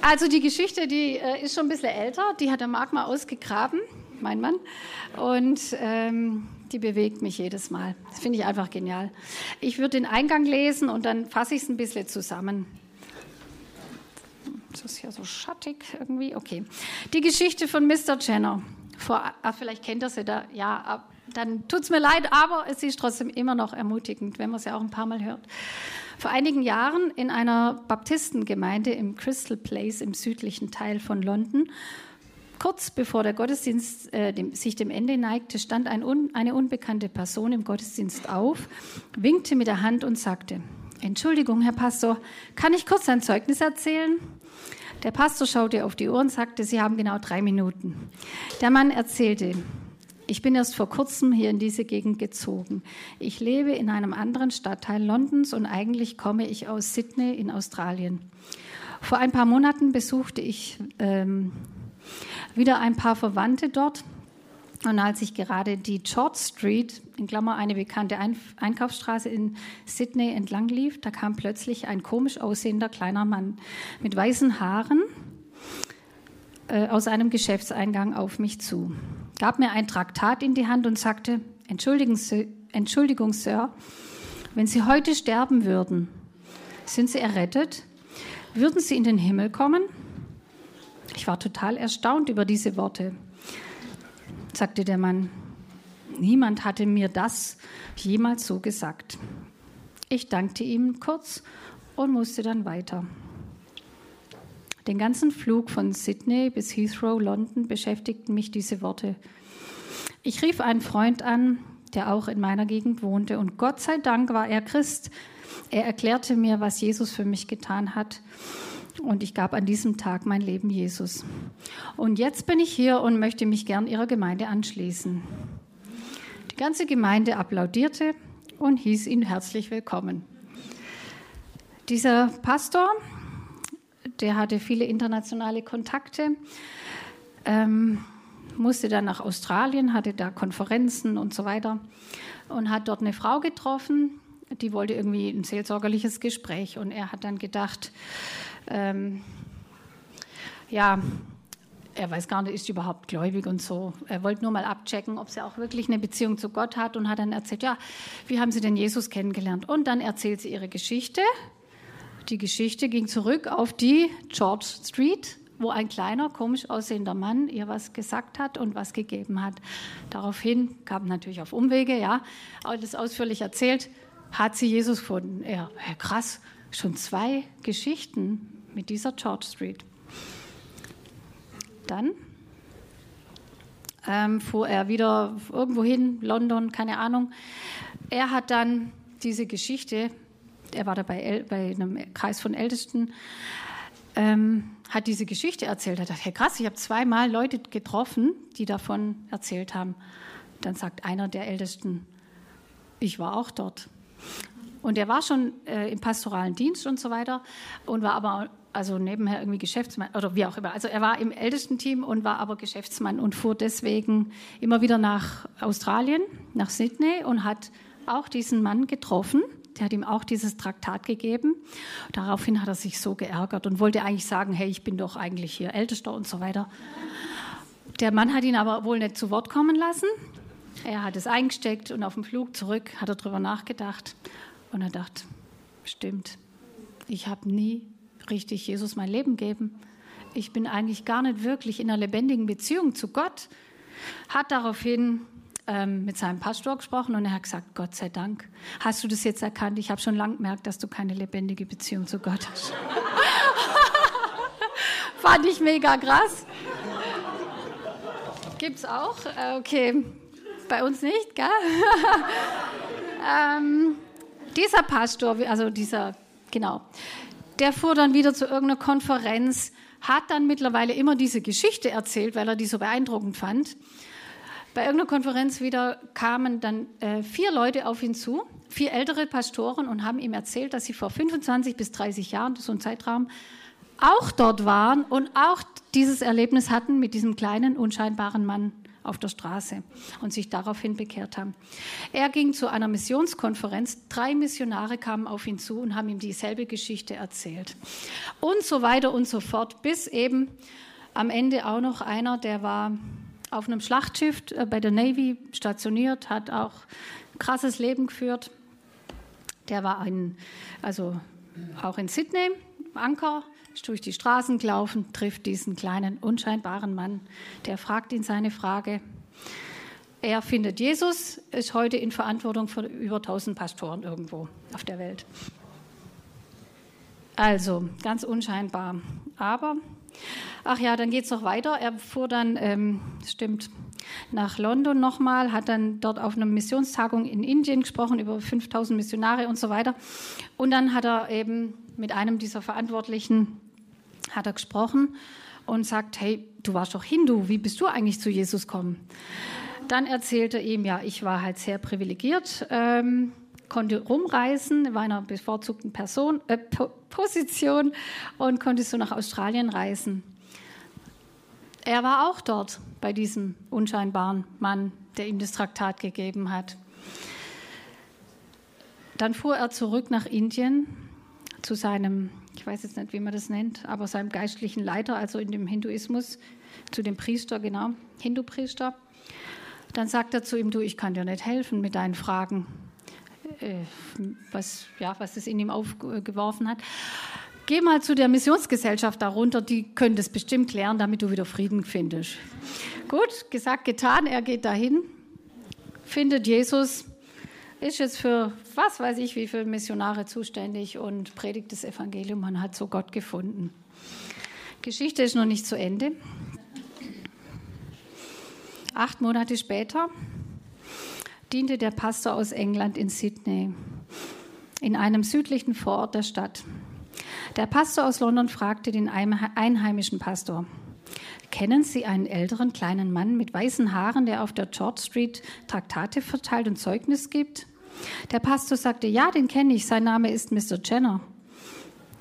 Also die Geschichte, die äh, ist schon ein bisschen älter, die hat der Marc mal ausgegraben mein Mann. Und ähm, die bewegt mich jedes Mal. Das finde ich einfach genial. Ich würde den Eingang lesen und dann fasse ich es ein bisschen zusammen. Das ist ja so schattig irgendwie. Okay. Die Geschichte von Mr. Jenner. Vor, ah, vielleicht kennt ihr sie da. Ja, dann tut es mir leid, aber es ist trotzdem immer noch ermutigend, wenn man sie auch ein paar Mal hört. Vor einigen Jahren in einer Baptistengemeinde im Crystal Place im südlichen Teil von London Kurz bevor der Gottesdienst äh, dem, sich dem Ende neigte, stand ein un, eine unbekannte Person im Gottesdienst auf, winkte mit der Hand und sagte, Entschuldigung, Herr Pastor, kann ich kurz ein Zeugnis erzählen? Der Pastor schaute auf die Uhr und sagte, Sie haben genau drei Minuten. Der Mann erzählte, ich bin erst vor kurzem hier in diese Gegend gezogen. Ich lebe in einem anderen Stadtteil Londons und eigentlich komme ich aus Sydney in Australien. Vor ein paar Monaten besuchte ich ähm, wieder ein paar Verwandte dort. Und als ich gerade die George Street, in Klammer eine bekannte Einkaufsstraße in Sydney entlang lief, da kam plötzlich ein komisch aussehender kleiner Mann mit weißen Haaren äh, aus einem Geschäftseingang auf mich zu, gab mir ein Traktat in die Hand und sagte, Entschuldigung, Entschuldigung, Sir, wenn Sie heute sterben würden, sind Sie errettet? Würden Sie in den Himmel kommen? Ich war total erstaunt über diese Worte, sagte der Mann. Niemand hatte mir das jemals so gesagt. Ich dankte ihm kurz und musste dann weiter. Den ganzen Flug von Sydney bis Heathrow, London, beschäftigten mich diese Worte. Ich rief einen Freund an, der auch in meiner Gegend wohnte, und Gott sei Dank war er Christ. Er erklärte mir, was Jesus für mich getan hat und ich gab an diesem Tag mein Leben Jesus. Und jetzt bin ich hier und möchte mich gern Ihrer Gemeinde anschließen. Die ganze Gemeinde applaudierte und hieß ihn herzlich willkommen. Dieser Pastor, der hatte viele internationale Kontakte, ähm, musste dann nach Australien, hatte da Konferenzen und so weiter und hat dort eine Frau getroffen, die wollte irgendwie ein seelsorgerliches Gespräch und er hat dann gedacht, ähm, ja, er weiß gar nicht, ist überhaupt gläubig und so. Er wollte nur mal abchecken, ob sie auch wirklich eine Beziehung zu Gott hat und hat dann erzählt, ja, wie haben Sie denn Jesus kennengelernt? Und dann erzählt sie ihre Geschichte. Die Geschichte ging zurück auf die George Street, wo ein kleiner, komisch aussehender Mann ihr was gesagt hat und was gegeben hat. Daraufhin kam natürlich auf Umwege, ja, alles ausführlich erzählt, hat sie Jesus gefunden. Ja, krass, schon zwei Geschichten mit dieser George Street. Dann ähm, fuhr er wieder irgendwo hin, London, keine Ahnung. Er hat dann diese Geschichte, er war dabei bei einem Kreis von Ältesten, ähm, hat diese Geschichte erzählt. Er dachte, hey krass, ich habe zweimal Leute getroffen, die davon erzählt haben. Dann sagt einer der Ältesten, ich war auch dort. Und er war schon äh, im pastoralen Dienst und so weiter und war aber also nebenher irgendwie Geschäftsmann oder wie auch immer. Also er war im ältesten Team und war aber Geschäftsmann und fuhr deswegen immer wieder nach Australien, nach Sydney und hat auch diesen Mann getroffen. Der hat ihm auch dieses Traktat gegeben. Daraufhin hat er sich so geärgert und wollte eigentlich sagen, hey, ich bin doch eigentlich hier Ältester und so weiter. Der Mann hat ihn aber wohl nicht zu Wort kommen lassen. Er hat es eingesteckt und auf dem Flug zurück hat er darüber nachgedacht und er dachte, stimmt, ich habe nie richtig Jesus mein Leben gegeben. Ich bin eigentlich gar nicht wirklich in einer lebendigen Beziehung zu Gott. Hat daraufhin ähm, mit seinem Pastor gesprochen und er hat gesagt, Gott sei Dank, hast du das jetzt erkannt? Ich habe schon lange gemerkt, dass du keine lebendige Beziehung zu Gott hast. Fand ich mega krass. Gibt's auch? Äh, okay, bei uns nicht, gell? ähm, dieser Pastor, also dieser, genau, der fuhr dann wieder zu irgendeiner Konferenz, hat dann mittlerweile immer diese Geschichte erzählt, weil er die so beeindruckend fand. Bei irgendeiner Konferenz wieder kamen dann äh, vier Leute auf ihn zu, vier ältere Pastoren und haben ihm erzählt, dass sie vor 25 bis 30 Jahren, so ein Zeitraum, auch dort waren und auch dieses Erlebnis hatten mit diesem kleinen, unscheinbaren Mann auf der Straße und sich daraufhin bekehrt haben. Er ging zu einer Missionskonferenz. Drei Missionare kamen auf ihn zu und haben ihm dieselbe Geschichte erzählt. Und so weiter und so fort, bis eben am Ende auch noch einer, der war auf einem Schlachtschiff äh, bei der Navy stationiert, hat auch krasses Leben geführt. Der war ein, also auch in Sydney, Anker, durch die Straßen gelaufen, trifft diesen kleinen, unscheinbaren Mann. Der fragt ihn seine Frage. Er findet Jesus, ist heute in Verantwortung für über 1000 Pastoren irgendwo auf der Welt. Also, ganz unscheinbar. Aber, ach ja, dann geht es noch weiter. Er fuhr dann, ähm, stimmt, nach London nochmal, hat dann dort auf einer Missionstagung in Indien gesprochen über 5000 Missionare und so weiter. Und dann hat er eben mit einem dieser Verantwortlichen hat er gesprochen und sagt, hey, du warst doch Hindu, wie bist du eigentlich zu Jesus gekommen? Dann erzählte er ihm, ja, ich war halt sehr privilegiert, ähm, konnte rumreisen, war in einer bevorzugten Person, äh, Position und konnte so nach Australien reisen. Er war auch dort bei diesem unscheinbaren Mann, der ihm das Traktat gegeben hat. Dann fuhr er zurück nach Indien zu seinem weiß jetzt nicht, wie man das nennt, aber seinem geistlichen Leiter, also in dem Hinduismus, zu dem Priester, genau, Hindu-Priester. Dann sagt er zu ihm, du, ich kann dir nicht helfen mit deinen Fragen, äh, was, ja, was es in ihm aufgeworfen hat. Geh mal zu der Missionsgesellschaft darunter, die können das bestimmt klären, damit du wieder Frieden findest. Gut, gesagt, getan, er geht dahin, findet Jesus, ist jetzt für was weiß ich wie viele Missionare zuständig und predigt das Evangelium. Man hat so Gott gefunden. Geschichte ist noch nicht zu Ende. Acht Monate später diente der Pastor aus England in Sydney, in einem südlichen Vorort der Stadt. Der Pastor aus London fragte den einheimischen Pastor, Kennen Sie einen älteren kleinen Mann mit weißen Haaren, der auf der George Street Traktate verteilt und Zeugnis gibt? Der Pastor sagte, ja, den kenne ich, sein Name ist Mr. Jenner.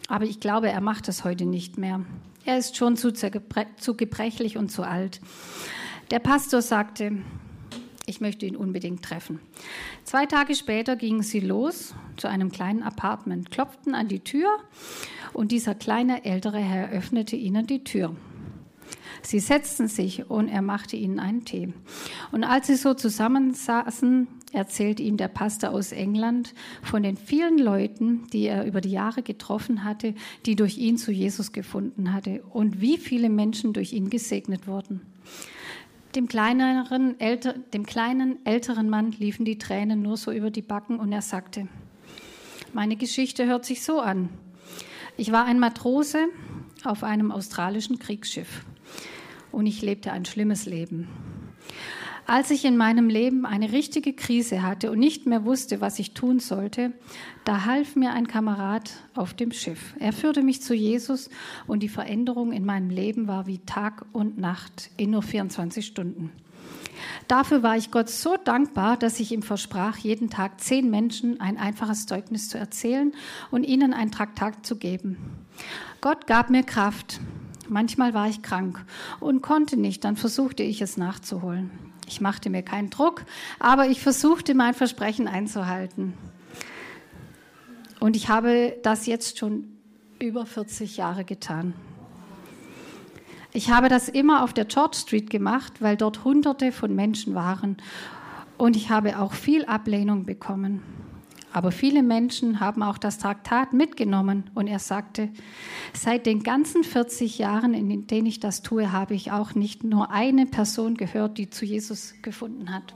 Aber ich glaube, er macht das heute nicht mehr. Er ist schon zu, zu gebrechlich und zu alt. Der Pastor sagte, ich möchte ihn unbedingt treffen. Zwei Tage später gingen sie los zu einem kleinen Apartment, klopften an die Tür und dieser kleine ältere Herr öffnete ihnen die Tür. Sie setzten sich und er machte ihnen einen Tee. Und als sie so zusammensaßen, erzählte ihm der Pastor aus England von den vielen Leuten, die er über die Jahre getroffen hatte, die durch ihn zu Jesus gefunden hatte und wie viele Menschen durch ihn gesegnet wurden. Dem kleineren, älter, dem kleinen, älteren Mann liefen die Tränen nur so über die Backen und er sagte, meine Geschichte hört sich so an. Ich war ein Matrose auf einem australischen Kriegsschiff und ich lebte ein schlimmes Leben. Als ich in meinem Leben eine richtige Krise hatte und nicht mehr wusste, was ich tun sollte, da half mir ein Kamerad auf dem Schiff. Er führte mich zu Jesus und die Veränderung in meinem Leben war wie Tag und Nacht in nur 24 Stunden. Dafür war ich Gott so dankbar, dass ich ihm versprach, jeden Tag zehn Menschen ein einfaches Zeugnis zu erzählen und ihnen ein Traktat zu geben. Gott gab mir Kraft. Manchmal war ich krank und konnte nicht, dann versuchte ich es nachzuholen. Ich machte mir keinen Druck, aber ich versuchte mein Versprechen einzuhalten. Und ich habe das jetzt schon über 40 Jahre getan. Ich habe das immer auf der George Street gemacht, weil dort Hunderte von Menschen waren. Und ich habe auch viel Ablehnung bekommen. Aber viele Menschen haben auch das Traktat mitgenommen und er sagte, seit den ganzen 40 Jahren, in denen ich das tue, habe ich auch nicht nur eine Person gehört, die zu Jesus gefunden hat.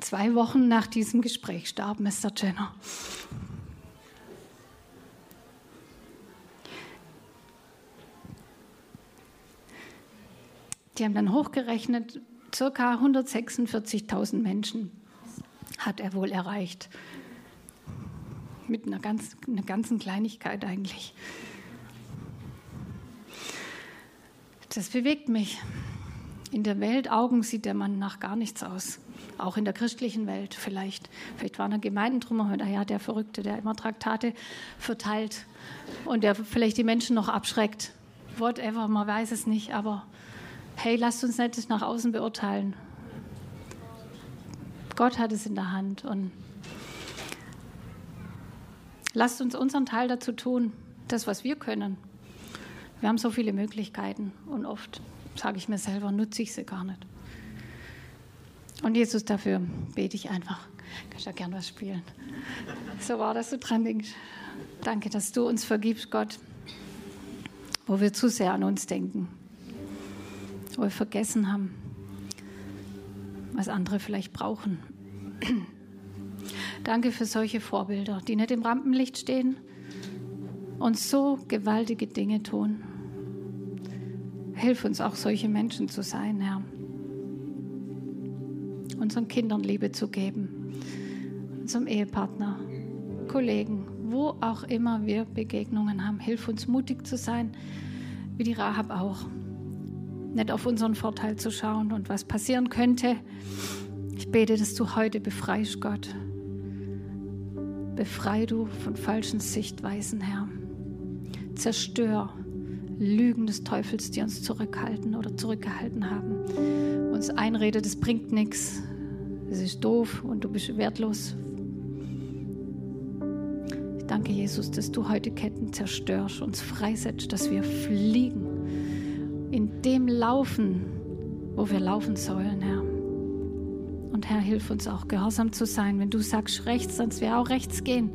Zwei Wochen nach diesem Gespräch starb Mr. Jenner. Die haben dann hochgerechnet, circa 146.000 Menschen hat er wohl erreicht. Mit einer, ganz, einer ganzen Kleinigkeit eigentlich. Das bewegt mich. In der Welt Augen sieht der Mann nach gar nichts aus. Auch in der christlichen Welt vielleicht. Vielleicht waren da Gemeinden drumherum. Ja, der Verrückte, der immer Traktate verteilt und der vielleicht die Menschen noch abschreckt. Whatever, man weiß es nicht. Aber hey, lasst uns nicht nach außen beurteilen. Gott hat es in der Hand und lasst uns unseren Teil dazu tun, das, was wir können. Wir haben so viele Möglichkeiten und oft sage ich mir selber, nutze ich sie gar nicht. Und Jesus, dafür bete ich einfach. Kannst ja gern was spielen. So war, dass du dran denkst. Danke, dass du uns vergibst, Gott, wo wir zu sehr an uns denken wo wir vergessen haben, was andere vielleicht brauchen. Danke für solche Vorbilder, die nicht im Rampenlicht stehen und so gewaltige Dinge tun. Hilf uns auch solche Menschen zu sein, Herr. Unseren Kindern Liebe zu geben, unserem Ehepartner, Kollegen, wo auch immer wir Begegnungen haben. Hilf uns mutig zu sein, wie die Rahab auch nicht auf unseren Vorteil zu schauen und was passieren könnte. Ich bete, dass du heute befreist, Gott. Befrei du von falschen Sichtweisen, Herr. Zerstör Lügen des Teufels, die uns zurückhalten oder zurückgehalten haben. Uns einredet, es bringt nichts, es ist doof und du bist wertlos. Ich danke Jesus, dass du heute Ketten zerstörst, uns freisetzt, dass wir fliegen in dem laufen, wo wir laufen sollen, Herr. Und Herr, hilf uns auch, gehorsam zu sein. Wenn du sagst rechts, sonst wir auch rechts gehen.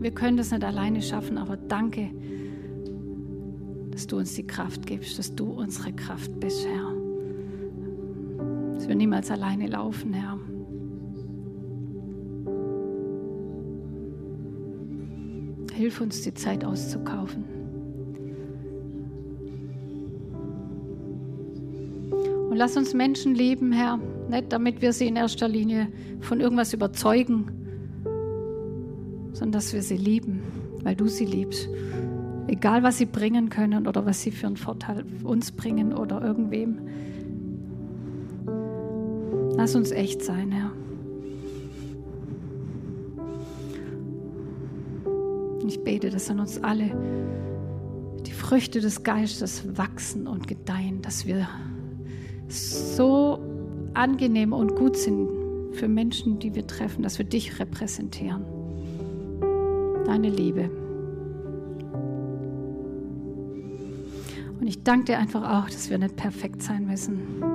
Wir können das nicht alleine schaffen, aber danke, dass du uns die Kraft gibst, dass du unsere Kraft bist, Herr. Dass wir niemals alleine laufen, Herr. Hilf uns, die Zeit auszukaufen. Und lass uns Menschen lieben, Herr, nicht damit wir sie in erster Linie von irgendwas überzeugen, sondern dass wir sie lieben, weil du sie liebst. Egal, was sie bringen können oder was sie für einen Vorteil uns bringen oder irgendwem. Lass uns echt sein, Herr. Ich bete, dass an uns alle die Früchte des Geistes wachsen und gedeihen, dass wir so angenehm und gut sind für Menschen, die wir treffen, dass wir dich repräsentieren. Deine Liebe. Und ich danke dir einfach auch, dass wir nicht perfekt sein müssen.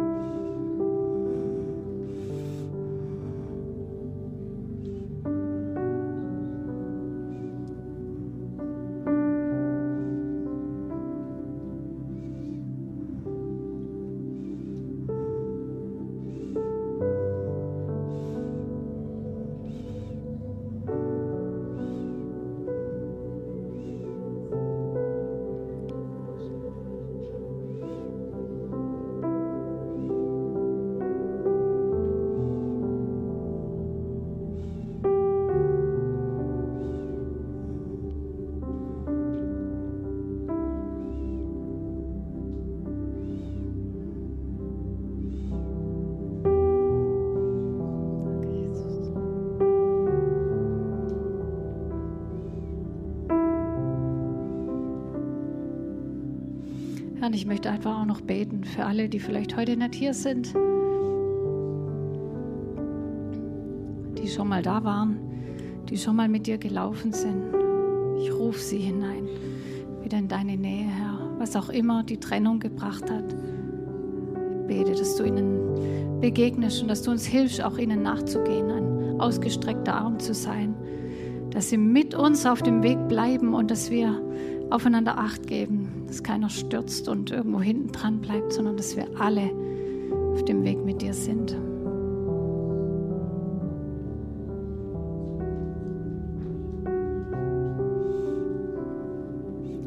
Ich möchte einfach auch noch beten für alle, die vielleicht heute nicht hier sind, die schon mal da waren, die schon mal mit dir gelaufen sind. Ich rufe sie hinein, wieder in deine Nähe, Herr, was auch immer die Trennung gebracht hat. Ich bete, dass du ihnen begegnest und dass du uns hilfst, auch ihnen nachzugehen, ein ausgestreckter Arm zu sein, dass sie mit uns auf dem Weg bleiben und dass wir aufeinander Acht geben, dass keiner stürzt und irgendwo hinten dran bleibt, sondern dass wir alle auf dem Weg mit dir sind.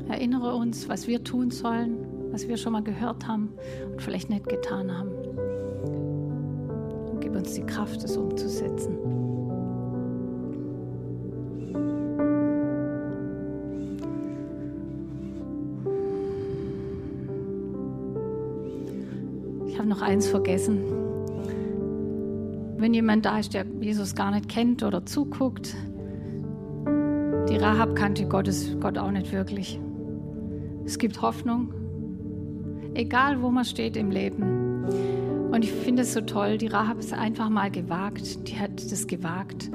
Erinnere uns, was wir tun sollen, was wir schon mal gehört haben und vielleicht nicht getan haben. Und gib uns die Kraft, es umzusetzen. Eins vergessen. Wenn jemand da ist, der Jesus gar nicht kennt oder zuguckt, die Rahab kannte Gottes, Gott auch nicht wirklich. Es gibt Hoffnung, egal wo man steht im Leben. Und ich finde es so toll, die Rahab ist einfach mal gewagt, die hat das gewagt,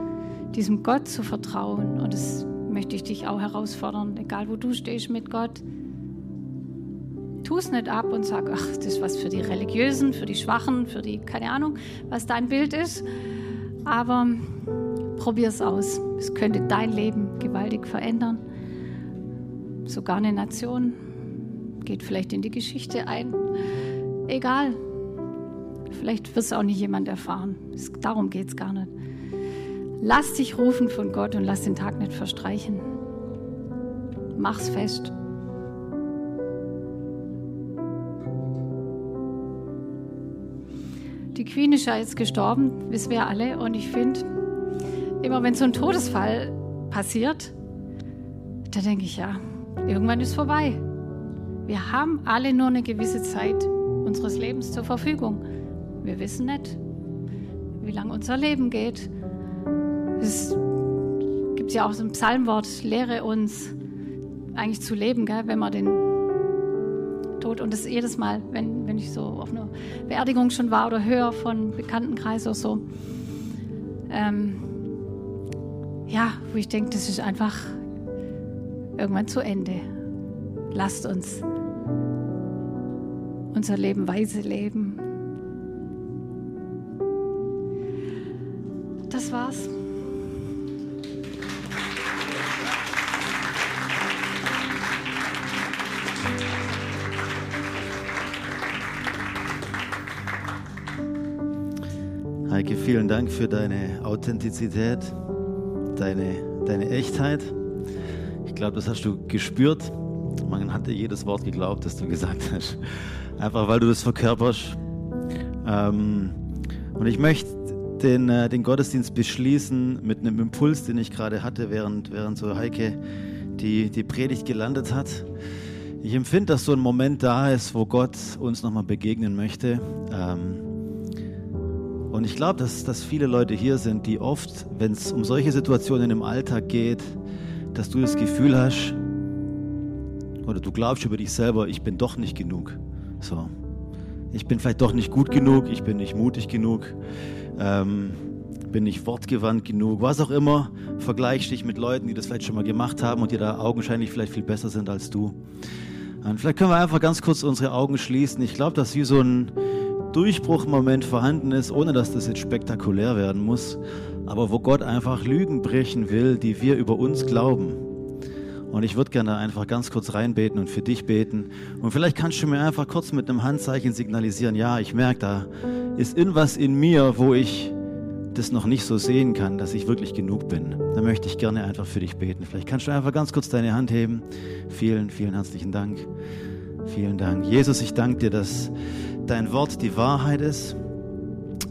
diesem Gott zu vertrauen. Und das möchte ich dich auch herausfordern, egal wo du stehst mit Gott tu es nicht ab und sag, ach, das ist was für die Religiösen, für die Schwachen, für die, keine Ahnung, was dein Bild ist. Aber probier es aus. Es könnte dein Leben gewaltig verändern. Sogar eine Nation geht vielleicht in die Geschichte ein. Egal. Vielleicht wird es auch nicht jemand erfahren. Es, darum geht es gar nicht. Lass dich rufen von Gott und lass den Tag nicht verstreichen. Mach's fest. Die Queen ist ja jetzt gestorben, wissen wir alle. Und ich finde, immer wenn so ein Todesfall passiert, da denke ich, ja, irgendwann ist vorbei. Wir haben alle nur eine gewisse Zeit unseres Lebens zur Verfügung. Wir wissen nicht, wie lange unser Leben geht. Es gibt ja auch so ein Psalmwort, lehre uns eigentlich zu leben, gell, wenn man den Tod. Und das jedes Mal, wenn, wenn ich so auf einer Beerdigung schon war oder höre von Bekanntenkreis oder so. Ähm, ja, wo ich denke, das ist einfach irgendwann zu Ende. Lasst uns unser Leben weise leben. Dank für deine Authentizität, deine, deine Echtheit. Ich glaube, das hast du gespürt. Man hat dir jedes Wort geglaubt, das du gesagt hast. Einfach weil du das verkörperst. Ähm, und ich möchte den, äh, den Gottesdienst beschließen mit einem Impuls, den ich gerade hatte, während, während so Heike die, die Predigt gelandet hat. Ich empfinde, dass so ein Moment da ist, wo Gott uns nochmal begegnen möchte. Ähm, und ich glaube, dass, dass viele Leute hier sind, die oft, wenn es um solche Situationen im Alltag geht, dass du das Gefühl hast, oder du glaubst über dich selber, ich bin doch nicht genug. So. Ich bin vielleicht doch nicht gut genug, ich bin nicht mutig genug, ähm, bin nicht wortgewandt genug, was auch immer. Vergleichst dich mit Leuten, die das vielleicht schon mal gemacht haben und die da augenscheinlich vielleicht viel besser sind als du. Und vielleicht können wir einfach ganz kurz unsere Augen schließen. Ich glaube, dass wie so ein, Durchbruchmoment vorhanden ist, ohne dass das jetzt spektakulär werden muss, aber wo Gott einfach Lügen brechen will, die wir über uns glauben. Und ich würde gerne einfach ganz kurz reinbeten und für dich beten. Und vielleicht kannst du mir einfach kurz mit einem Handzeichen signalisieren, ja, ich merke, da ist irgendwas in mir, wo ich das noch nicht so sehen kann, dass ich wirklich genug bin. Da möchte ich gerne einfach für dich beten. Vielleicht kannst du einfach ganz kurz deine Hand heben. Vielen, vielen herzlichen Dank. Vielen Dank. Jesus, ich danke dir, dass dein Wort die Wahrheit ist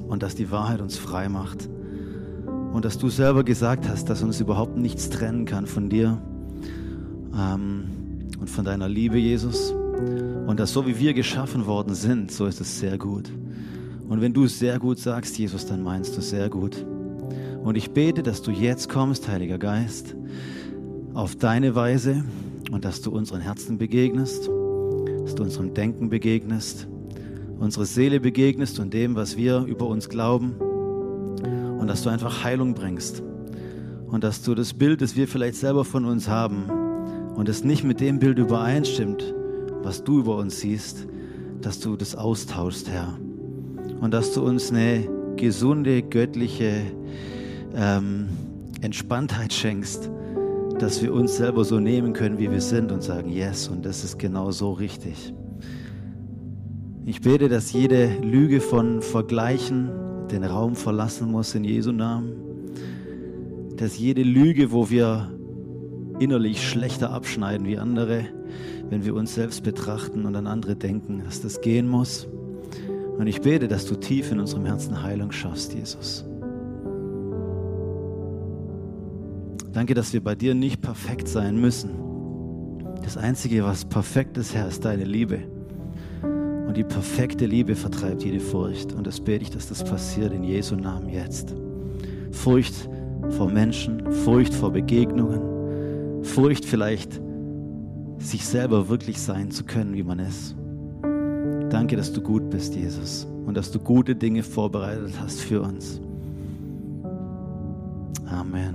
und dass die Wahrheit uns frei macht. Und dass du selber gesagt hast, dass uns überhaupt nichts trennen kann von dir ähm, und von deiner Liebe, Jesus. Und dass so wie wir geschaffen worden sind, so ist es sehr gut. Und wenn du sehr gut sagst, Jesus, dann meinst du sehr gut. Und ich bete, dass du jetzt kommst, Heiliger Geist, auf deine Weise und dass du unseren Herzen begegnest dass du unserem Denken begegnest, unsere Seele begegnest und dem, was wir über uns glauben. Und dass du einfach Heilung bringst. Und dass du das Bild, das wir vielleicht selber von uns haben und es nicht mit dem Bild übereinstimmt, was du über uns siehst, dass du das austauschst, Herr. Und dass du uns eine gesunde, göttliche ähm, Entspanntheit schenkst, dass wir uns selber so nehmen können, wie wir sind und sagen, yes, und das ist genau so richtig. Ich bete, dass jede Lüge von Vergleichen den Raum verlassen muss in Jesu Namen. Dass jede Lüge, wo wir innerlich schlechter abschneiden wie andere, wenn wir uns selbst betrachten und an andere denken, dass das gehen muss. Und ich bete, dass du tief in unserem Herzen Heilung schaffst, Jesus. Danke, dass wir bei dir nicht perfekt sein müssen. Das Einzige, was perfekt ist, Herr, ist deine Liebe. Und die perfekte Liebe vertreibt jede Furcht. Und das bete ich, dass das passiert in Jesu Namen jetzt. Furcht vor Menschen, Furcht vor Begegnungen, Furcht vielleicht, sich selber wirklich sein zu können, wie man ist. Danke, dass du gut bist, Jesus, und dass du gute Dinge vorbereitet hast für uns. Amen.